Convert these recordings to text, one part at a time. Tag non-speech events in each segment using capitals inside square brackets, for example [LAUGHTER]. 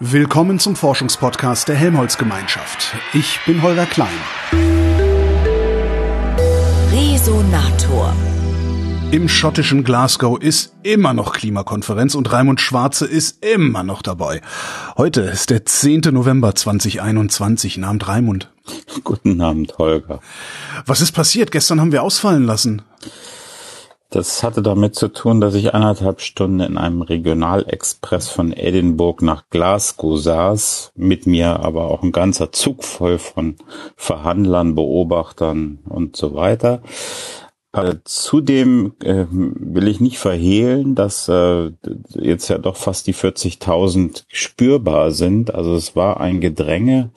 Willkommen zum Forschungspodcast der Helmholtz-Gemeinschaft. Ich bin Holger Klein. Resonator. Im schottischen Glasgow ist immer noch Klimakonferenz und Raimund Schwarze ist immer noch dabei. Heute ist der 10. November 2021. Namen Raimund. Guten Abend, Holger. Was ist passiert? Gestern haben wir ausfallen lassen. Das hatte damit zu tun, dass ich eineinhalb Stunden in einem Regionalexpress von Edinburgh nach Glasgow saß, mit mir aber auch ein ganzer Zug voll von Verhandlern, Beobachtern und so weiter. Äh, zudem äh, will ich nicht verhehlen, dass äh, jetzt ja doch fast die 40.000 spürbar sind. Also es war ein Gedränge,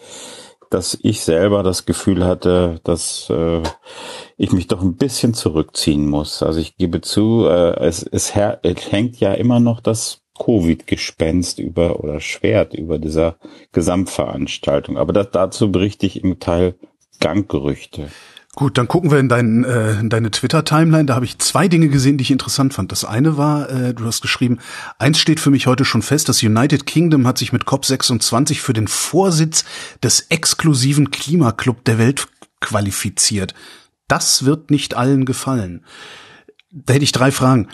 dass ich selber das Gefühl hatte, dass äh, ich mich doch ein bisschen zurückziehen muss. Also ich gebe zu, äh, es, es, es hängt ja immer noch das Covid-Gespenst über oder Schwert über dieser Gesamtveranstaltung. Aber das, dazu berichte ich im Teil Ganggerüchte. Gut, dann gucken wir in, dein, äh, in deine Twitter-Timeline. Da habe ich zwei Dinge gesehen, die ich interessant fand. Das eine war, äh, du hast geschrieben, eins steht für mich heute schon fest, das United Kingdom hat sich mit COP26 für den Vorsitz des exklusiven Klimaclub der Welt qualifiziert. Das wird nicht allen gefallen. Da hätte ich drei Fragen.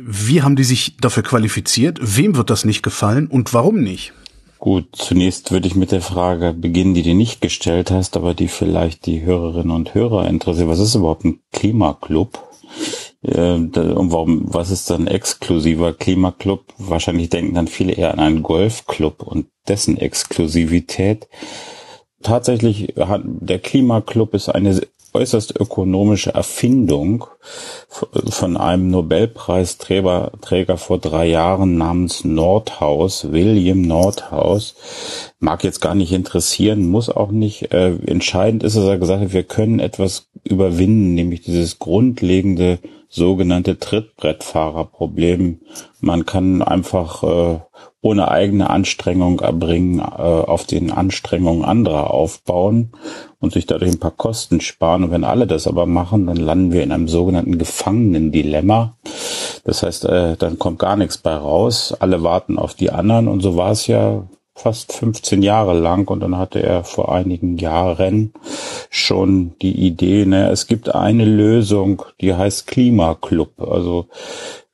Wie haben die sich dafür qualifiziert? Wem wird das nicht gefallen und warum nicht? Gut, zunächst würde ich mit der Frage beginnen, die du nicht gestellt hast, aber die vielleicht die Hörerinnen und Hörer interessiert. Was ist überhaupt ein Klimaclub? Äh, und warum, was ist dann exklusiver Klimaclub? Wahrscheinlich denken dann viele eher an einen Golfclub und dessen Exklusivität. Tatsächlich hat der Klimaclub ist eine äußerst ökonomische Erfindung von einem Nobelpreisträger Träger vor drei Jahren namens Nordhaus, William Nordhaus. Mag jetzt gar nicht interessieren, muss auch nicht. Äh, entscheidend ist, dass er gesagt hat, wir können etwas überwinden, nämlich dieses grundlegende sogenannte Trittbrettfahrerproblem. Man kann einfach äh, ohne eigene Anstrengung erbringen, äh, auf den Anstrengungen anderer aufbauen und sich dadurch ein paar Kosten sparen. Und wenn alle das aber machen, dann landen wir in einem sogenannten Gefangenen-Dilemma. Das heißt, äh, dann kommt gar nichts bei raus. Alle warten auf die anderen und so war es ja fast 15 Jahre lang und dann hatte er vor einigen Jahren schon die Idee, ne, es gibt eine Lösung, die heißt Klimaclub. Also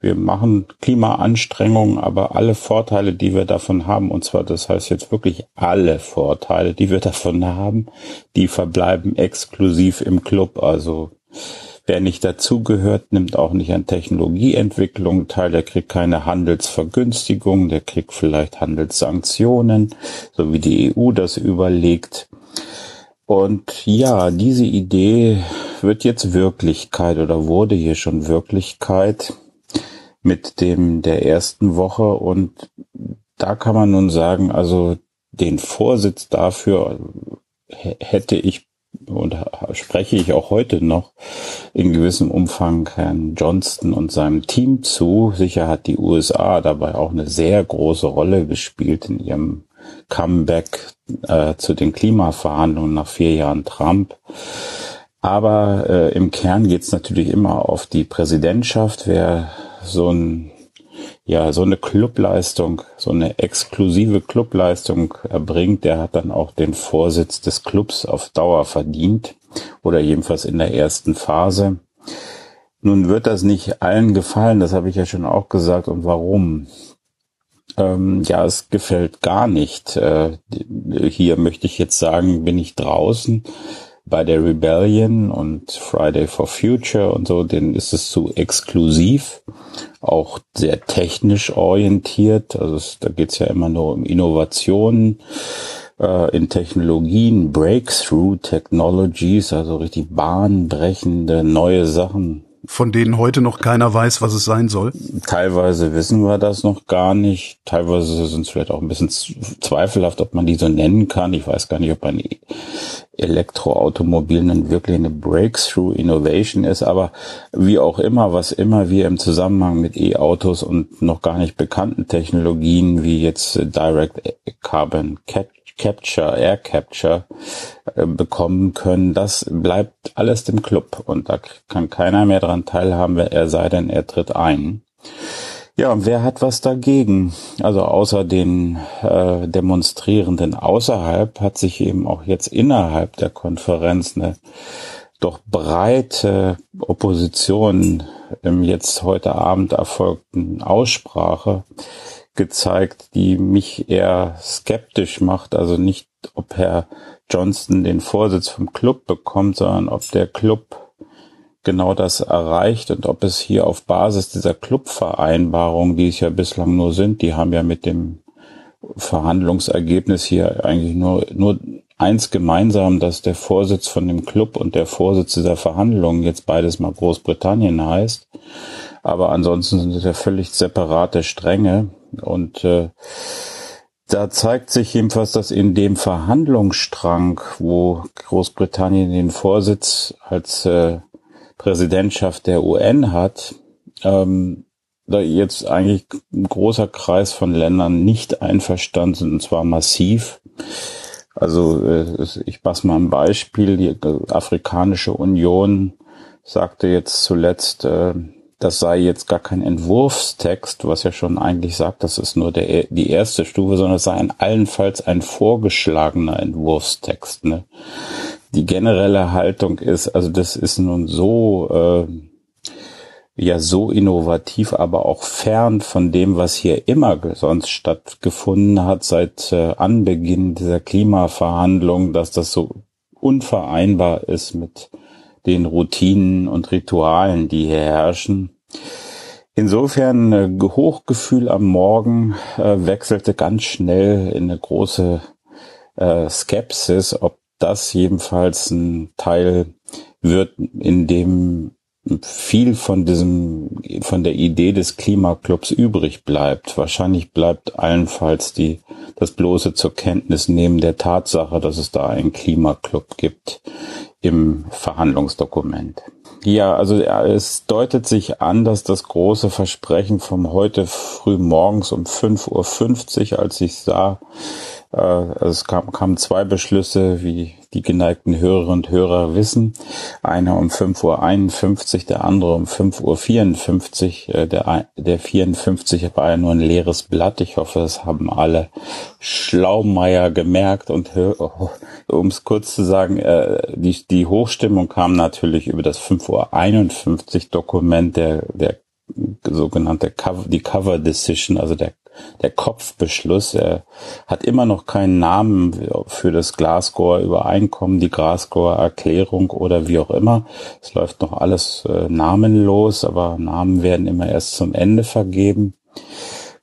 wir machen Klimaanstrengungen, aber alle Vorteile, die wir davon haben, und zwar das heißt jetzt wirklich alle Vorteile, die wir [LAUGHS] davon haben, die verbleiben exklusiv im Club. Also wer nicht dazugehört, nimmt auch nicht an Technologieentwicklung teil, der kriegt keine Handelsvergünstigung, der kriegt vielleicht Handelssanktionen, so wie die EU das überlegt. Und ja, diese Idee wird jetzt Wirklichkeit oder wurde hier schon Wirklichkeit mit dem der ersten Woche und da kann man nun sagen, also den Vorsitz dafür hätte ich und spreche ich auch heute noch in gewissem Umfang Herrn Johnston und seinem Team zu. Sicher hat die USA dabei auch eine sehr große Rolle gespielt in ihrem Comeback äh, zu den Klimaverhandlungen nach vier Jahren Trump. Aber äh, im Kern geht es natürlich immer auf die Präsidentschaft. Wer so ein ja, so eine Clubleistung, so eine exklusive Clubleistung erbringt, der hat dann auch den Vorsitz des Clubs auf Dauer verdient oder jedenfalls in der ersten Phase. Nun wird das nicht allen gefallen, das habe ich ja schon auch gesagt. Und warum? Ähm, ja, es gefällt gar nicht. Äh, hier möchte ich jetzt sagen, bin ich draußen bei der Rebellion und Friday for Future und so, denen ist es zu exklusiv, auch sehr technisch orientiert. Also es, da geht's ja immer nur um Innovationen äh, in Technologien, Breakthrough Technologies, also richtig bahnbrechende neue Sachen von denen heute noch keiner weiß, was es sein soll? Teilweise wissen wir das noch gar nicht. Teilweise sind es vielleicht auch ein bisschen zweifelhaft, ob man die so nennen kann. Ich weiß gar nicht, ob ein Elektroautomobil nun wirklich eine Breakthrough Innovation ist. Aber wie auch immer, was immer wir im Zusammenhang mit E-Autos und noch gar nicht bekannten Technologien wie jetzt Direct Carbon Capture Capture, Air Capture äh, bekommen können, das bleibt alles dem Club und da kann keiner mehr dran teilhaben, er sei denn, er tritt ein. Ja, und wer hat was dagegen? Also außer den äh, Demonstrierenden außerhalb hat sich eben auch jetzt innerhalb der Konferenz eine doch breite Opposition im jetzt heute Abend erfolgten Aussprache gezeigt, die mich eher skeptisch macht. Also nicht, ob Herr Johnston den Vorsitz vom Club bekommt, sondern ob der Club genau das erreicht und ob es hier auf Basis dieser Clubvereinbarung, die es ja bislang nur sind, die haben ja mit dem Verhandlungsergebnis hier eigentlich nur, nur eins gemeinsam, dass der Vorsitz von dem Club und der Vorsitz dieser Verhandlungen jetzt beides mal Großbritannien heißt. Aber ansonsten sind es ja völlig separate Stränge und äh, da zeigt sich jedenfalls, dass in dem Verhandlungsstrang, wo Großbritannien den Vorsitz als äh, Präsidentschaft der UN hat, ähm, da jetzt eigentlich ein großer Kreis von Ländern nicht einverstanden sind, und zwar massiv. Also äh, ich mache mal ein Beispiel. Die Afrikanische Union sagte jetzt zuletzt, äh, das sei jetzt gar kein Entwurfstext, was ja schon eigentlich sagt, das ist nur der, die erste Stufe, sondern es sei ein, allenfalls ein vorgeschlagener Entwurfstext. Ne? Die generelle Haltung ist, also das ist nun so äh, ja so innovativ, aber auch fern von dem, was hier immer sonst stattgefunden hat seit äh, Anbeginn dieser Klimaverhandlungen, dass das so unvereinbar ist mit den Routinen und Ritualen, die hier herrschen. Insofern äh, Hochgefühl am Morgen äh, wechselte ganz schnell in eine große äh, Skepsis, ob das jedenfalls ein Teil wird, in dem viel von diesem, von der Idee des Klimaclubs übrig bleibt. Wahrscheinlich bleibt allenfalls die, das bloße zur Kenntnis nehmen der Tatsache, dass es da einen Klimaclub gibt im Verhandlungsdokument. Ja, also es deutet sich an, dass das große Versprechen vom heute früh morgens um 5.50 Uhr, als ich sah, also es kam, kamen zwei Beschlüsse, wie die geneigten Hörerinnen und Hörer wissen. Einer um 5.51 Uhr, der andere um 5.54 Uhr. Äh, der, der 54 war ja nur ein leeres Blatt. Ich hoffe, das haben alle Schlaumeier gemerkt. Und um es kurz zu sagen, äh, die, die Hochstimmung kam natürlich über das 5.51 Uhr Dokument der, der sogenannte Cover, die Cover Decision, also der der Kopfbeschluss. Er hat immer noch keinen Namen für das Glasgower Übereinkommen, die Glasgower Erklärung oder wie auch immer. Es läuft noch alles äh, namenlos, aber Namen werden immer erst zum Ende vergeben.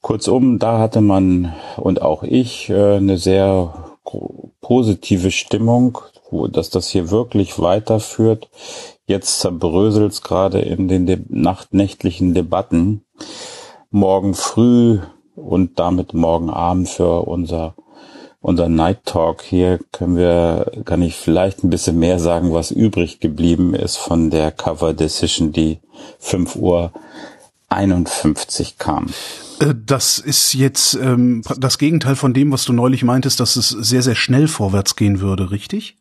Kurzum, da hatte man und auch ich äh, eine sehr positive Stimmung, wo, dass das hier wirklich weiterführt. Jetzt zerbröselt es gerade in den De nachtnächtlichen Debatten. Morgen früh und damit morgen Abend für unser unser Night Talk hier können wir, kann ich vielleicht ein bisschen mehr sagen, was übrig geblieben ist von der Cover Decision, die 5 Uhr 51 kam. Äh, das ist jetzt ähm, das Gegenteil von dem, was du neulich meintest, dass es sehr, sehr schnell vorwärts gehen würde, richtig?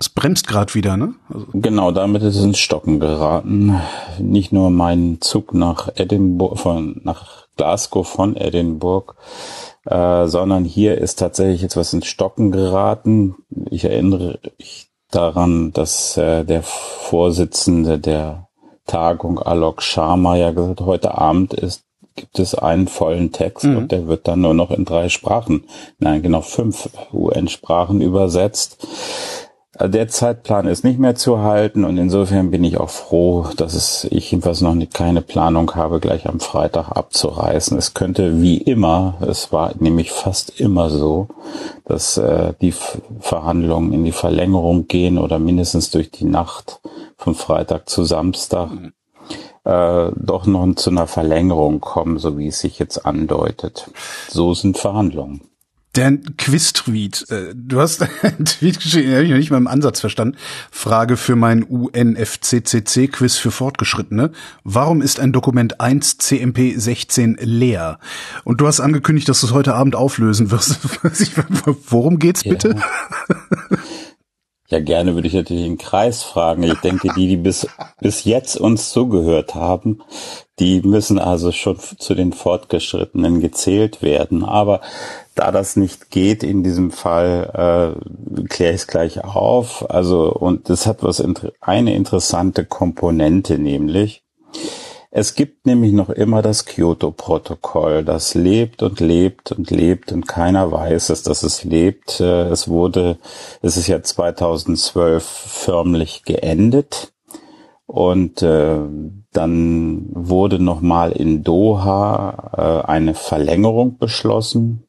Es bremst gerade wieder, ne? Also genau, damit ist es ins Stocken geraten. Nicht nur mein Zug nach Edinburgh, von, nach Glasgow von Edinburgh, äh, sondern hier ist tatsächlich jetzt was ins Stocken geraten. Ich erinnere mich daran, dass äh, der Vorsitzende der Tagung Alok Sharma ja gesagt, heute Abend ist gibt es einen vollen Text mhm. und der wird dann nur noch in drei Sprachen, nein, genau fünf UN-Sprachen übersetzt. Der Zeitplan ist nicht mehr zu halten und insofern bin ich auch froh, dass es, ich jedenfalls noch nicht, keine Planung habe, gleich am Freitag abzureißen. Es könnte wie immer, es war nämlich fast immer so, dass äh, die Verhandlungen in die Verlängerung gehen oder mindestens durch die Nacht von Freitag zu Samstag mhm. äh, doch noch zu einer Verlängerung kommen, so wie es sich jetzt andeutet. So sind Verhandlungen. Der Quiz-Tweet. Äh, du hast [LAUGHS] einen Tweet geschrieben, den habe ich noch nicht mal im Ansatz verstanden. Frage für mein UNFCCC-Quiz für Fortgeschrittene. Warum ist ein Dokument 1 CMP 16 leer? Und du hast angekündigt, dass du es heute Abend auflösen wirst. [LAUGHS] Worum geht's bitte? Ja. [LAUGHS] Ja, gerne würde ich natürlich den Kreis fragen. Ich denke, die, die bis, [LAUGHS] bis jetzt uns zugehört haben, die müssen also schon zu den Fortgeschrittenen gezählt werden. Aber da das nicht geht in diesem Fall, äh, kläre ich es gleich auf. Also, und das hat was, eine interessante Komponente, nämlich, es gibt nämlich noch immer das Kyoto-Protokoll, das lebt und lebt und lebt und keiner weiß es, dass es lebt. Äh, es wurde, es ist ja 2012 förmlich geendet und äh, dann wurde nochmal in Doha äh, eine Verlängerung beschlossen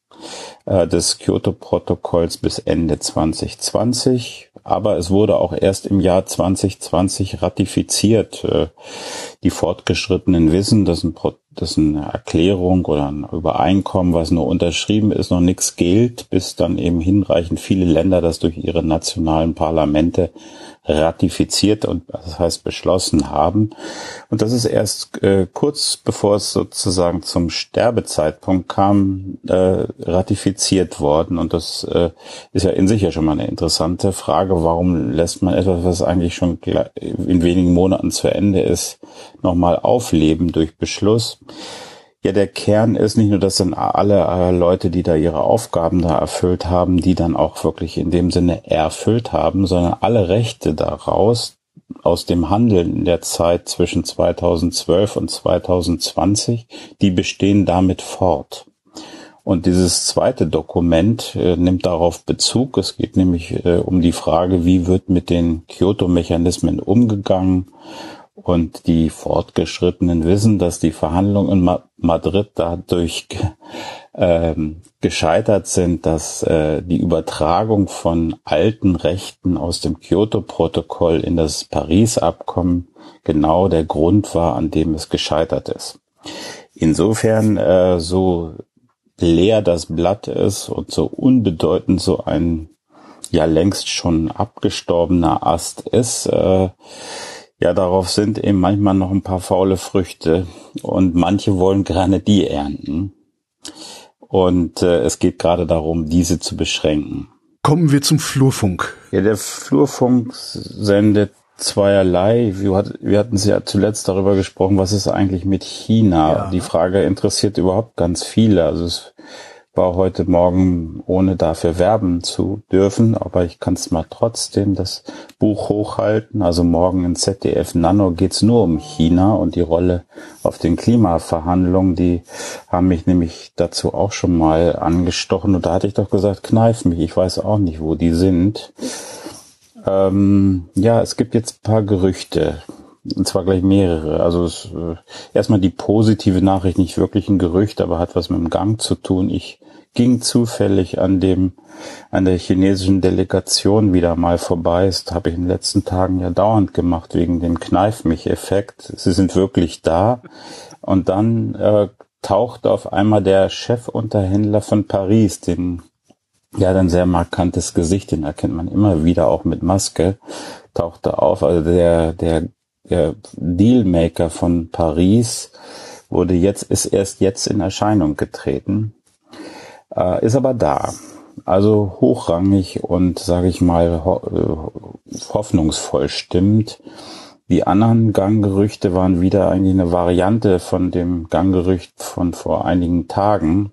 des Kyoto-Protokolls bis Ende 2020 aber es wurde auch erst im Jahr 2020 ratifiziert. Äh, die Fortgeschrittenen wissen, dass, ein, dass eine Erklärung oder ein Übereinkommen, was nur unterschrieben ist, noch nichts gilt, bis dann eben hinreichend viele Länder das durch ihre nationalen Parlamente ratifiziert und das heißt beschlossen haben. Und das ist erst äh, kurz bevor es sozusagen zum Sterbezeitpunkt kam, äh, ratifiziert worden. Und das äh, ist ja in sich ja schon mal eine interessante Frage. Warum lässt man etwas, was eigentlich schon in wenigen Monaten zu Ende ist, nochmal aufleben durch Beschluss? Ja, der Kern ist nicht nur, dass dann alle äh, Leute, die da ihre Aufgaben da erfüllt haben, die dann auch wirklich in dem Sinne erfüllt haben, sondern alle Rechte daraus aus dem Handeln in der Zeit zwischen 2012 und 2020, die bestehen damit fort. Und dieses zweite Dokument äh, nimmt darauf Bezug. Es geht nämlich äh, um die Frage, wie wird mit den Kyoto-Mechanismen umgegangen und die Fortgeschrittenen wissen, dass die Verhandlungen in Ma Madrid dadurch ähm, gescheitert sind, dass äh, die Übertragung von alten Rechten aus dem Kyoto-Protokoll in das Paris-Abkommen genau der Grund war, an dem es gescheitert ist. Insofern, äh, so leer das Blatt ist und so unbedeutend so ein ja längst schon abgestorbener Ast ist, äh, ja, darauf sind eben manchmal noch ein paar faule Früchte und manche wollen gerne die ernten. Und äh, es geht gerade darum, diese zu beschränken. Kommen wir zum Flurfunk. Ja, der Flurfunk sendet zweierlei. Wir, hat, wir hatten ja zuletzt darüber gesprochen, was ist eigentlich mit China? Ja. Die Frage interessiert überhaupt ganz viele. Also es war heute Morgen, ohne dafür werben zu dürfen, aber ich kann es mal trotzdem das Buch hochhalten. Also morgen in ZDF Nano geht's nur um China und die Rolle auf den Klimaverhandlungen. Die haben mich nämlich dazu auch schon mal angestochen und da hatte ich doch gesagt, kneif mich, ich weiß auch nicht, wo die sind. Ähm, ja, es gibt jetzt ein paar Gerüchte. Und zwar gleich mehrere. Also es, äh, erstmal die positive Nachricht, nicht wirklich ein Gerücht, aber hat was mit dem Gang zu tun. Ich ging zufällig an dem, an der chinesischen Delegation wieder mal vorbei. Das habe ich in den letzten Tagen ja dauernd gemacht wegen dem Kneif mich Effekt. Sie sind wirklich da. Und dann äh, taucht auf einmal der Chefunterhändler von Paris, den ja, dann sehr markantes Gesicht, den erkennt man immer wieder auch mit Maske, tauchte auf. Also der, der, der Dealmaker von Paris wurde jetzt, ist erst jetzt in Erscheinung getreten äh, ist aber da. Also hochrangig und, sage ich mal, ho äh, hoffnungsvoll stimmt. Die anderen Ganggerüchte waren wieder eigentlich eine Variante von dem Ganggerücht von vor einigen Tagen.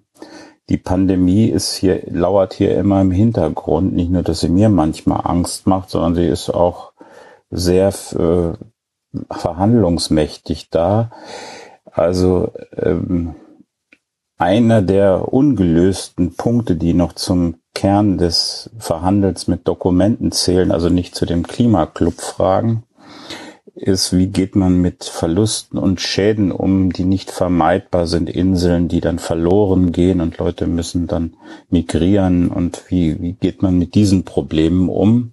Die Pandemie ist hier, lauert hier immer im Hintergrund. Nicht nur, dass sie mir manchmal Angst macht, sondern sie ist auch sehr äh, verhandlungsmächtig da. Also ähm, einer der ungelösten Punkte, die noch zum Kern des Verhandels mit Dokumenten zählen, also nicht zu dem Klimaclub-Fragen, ist, wie geht man mit Verlusten und Schäden um, die nicht vermeidbar sind, Inseln, die dann verloren gehen und Leute müssen dann migrieren und wie, wie geht man mit diesen Problemen um?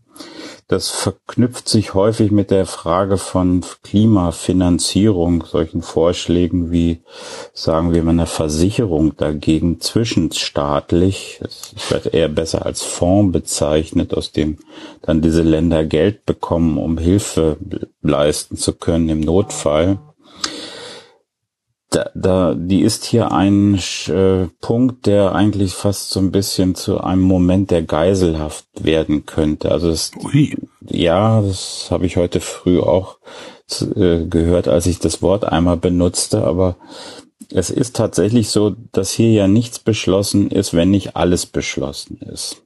Das verknüpft sich häufig mit der Frage von Klimafinanzierung, solchen Vorschlägen wie, sagen wir mal, eine Versicherung dagegen zwischenstaatlich. Das wird eher besser als Fonds bezeichnet, aus dem dann diese Länder Geld bekommen, um Hilfe leisten zu können im Notfall. Da, da, die ist hier ein äh, Punkt, der eigentlich fast so ein bisschen zu einem Moment der Geiselhaft werden könnte. Also es, ja, das habe ich heute früh auch äh, gehört, als ich das Wort einmal benutzte, aber es ist tatsächlich so, dass hier ja nichts beschlossen ist, wenn nicht alles beschlossen ist.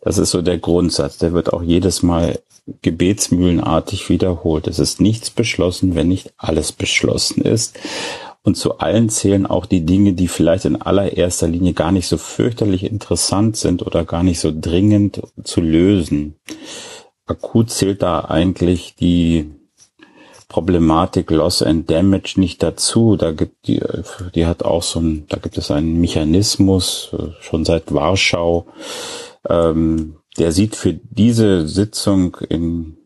Das ist so der Grundsatz. Der wird auch jedes Mal gebetsmühlenartig wiederholt. Es ist nichts beschlossen, wenn nicht alles beschlossen ist. Und zu allen zählen auch die Dinge, die vielleicht in allererster Linie gar nicht so fürchterlich interessant sind oder gar nicht so dringend zu lösen. Akut zählt da eigentlich die Problematik Loss and Damage nicht dazu. Da gibt die, die hat auch so ein, da gibt es einen Mechanismus schon seit Warschau. Ähm, der sieht für diese Sitzung in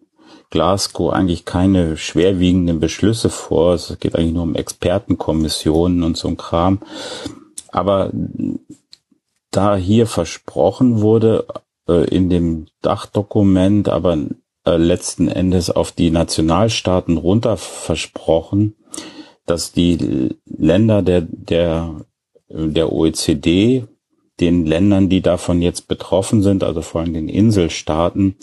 Glasgow eigentlich keine schwerwiegenden Beschlüsse vor. Es geht eigentlich nur um Expertenkommissionen und so ein Kram. Aber da hier versprochen wurde, äh, in dem Dachdokument, aber äh, letzten Endes auf die Nationalstaaten runter versprochen, dass die Länder der, der, der OECD, den Ländern, die davon jetzt betroffen sind, also vor allem den Inselstaaten,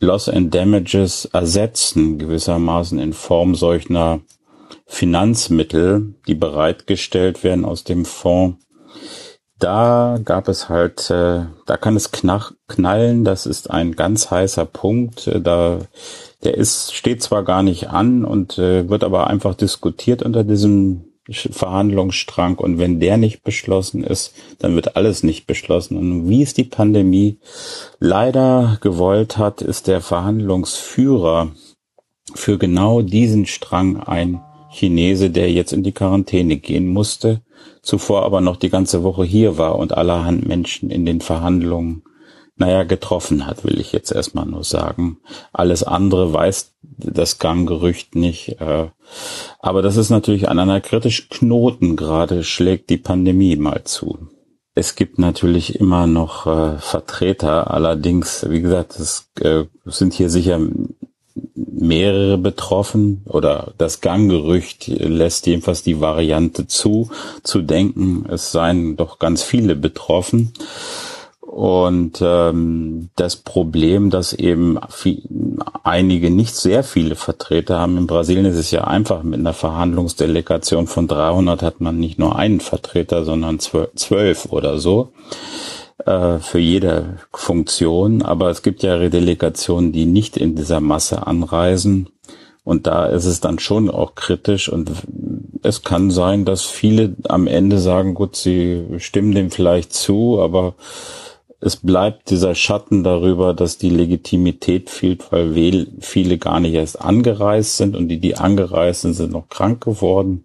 Loss and Damages ersetzen, gewissermaßen in Form solcher Finanzmittel, die bereitgestellt werden aus dem Fonds da gab es halt, äh, da kann es knach, knallen, das ist ein ganz heißer Punkt. Äh, da, der ist, steht zwar gar nicht an und äh, wird aber einfach diskutiert unter diesem Verhandlungsstrang und wenn der nicht beschlossen ist, dann wird alles nicht beschlossen. Und wie es die Pandemie leider gewollt hat, ist der Verhandlungsführer für genau diesen Strang ein Chinese, der jetzt in die Quarantäne gehen musste zuvor aber noch die ganze Woche hier war und allerhand Menschen in den Verhandlungen, naja, getroffen hat, will ich jetzt erstmal nur sagen. Alles andere weiß das Ganggerücht nicht. Äh, aber das ist natürlich an einer kritischen Knoten gerade schlägt die Pandemie mal zu. Es gibt natürlich immer noch äh, Vertreter, allerdings, wie gesagt, es äh, sind hier sicher mehrere betroffen oder das Ganggerücht lässt jedenfalls die Variante zu, zu denken, es seien doch ganz viele betroffen. Und ähm, das Problem, dass eben viel, einige nicht sehr viele Vertreter haben, in Brasilien ist es ja einfach, mit einer Verhandlungsdelegation von 300 hat man nicht nur einen Vertreter, sondern zwölf oder so äh, für jede Funktion, aber es gibt ja Redelegationen, die nicht in dieser Masse anreisen. Und da ist es dann schon auch kritisch und es kann sein, dass viele am Ende sagen, gut, sie stimmen dem vielleicht zu, aber es bleibt dieser Schatten darüber, dass die Legitimität fehlt, weil viele gar nicht erst angereist sind und die, die angereist sind, sind noch krank geworden.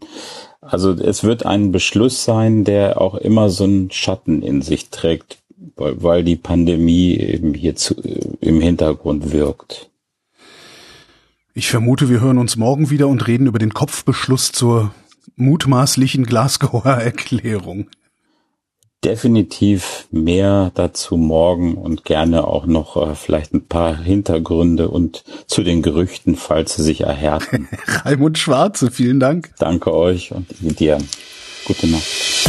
Also es wird ein Beschluss sein, der auch immer so einen Schatten in sich trägt weil, die Pandemie eben hier zu, im Hintergrund wirkt. Ich vermute, wir hören uns morgen wieder und reden über den Kopfbeschluss zur mutmaßlichen Glasgower Erklärung. Definitiv mehr dazu morgen und gerne auch noch äh, vielleicht ein paar Hintergründe und zu den Gerüchten, falls sie sich erhärten. [LAUGHS] Raimund Schwarze, vielen Dank. Danke euch und dir. Gute Nacht.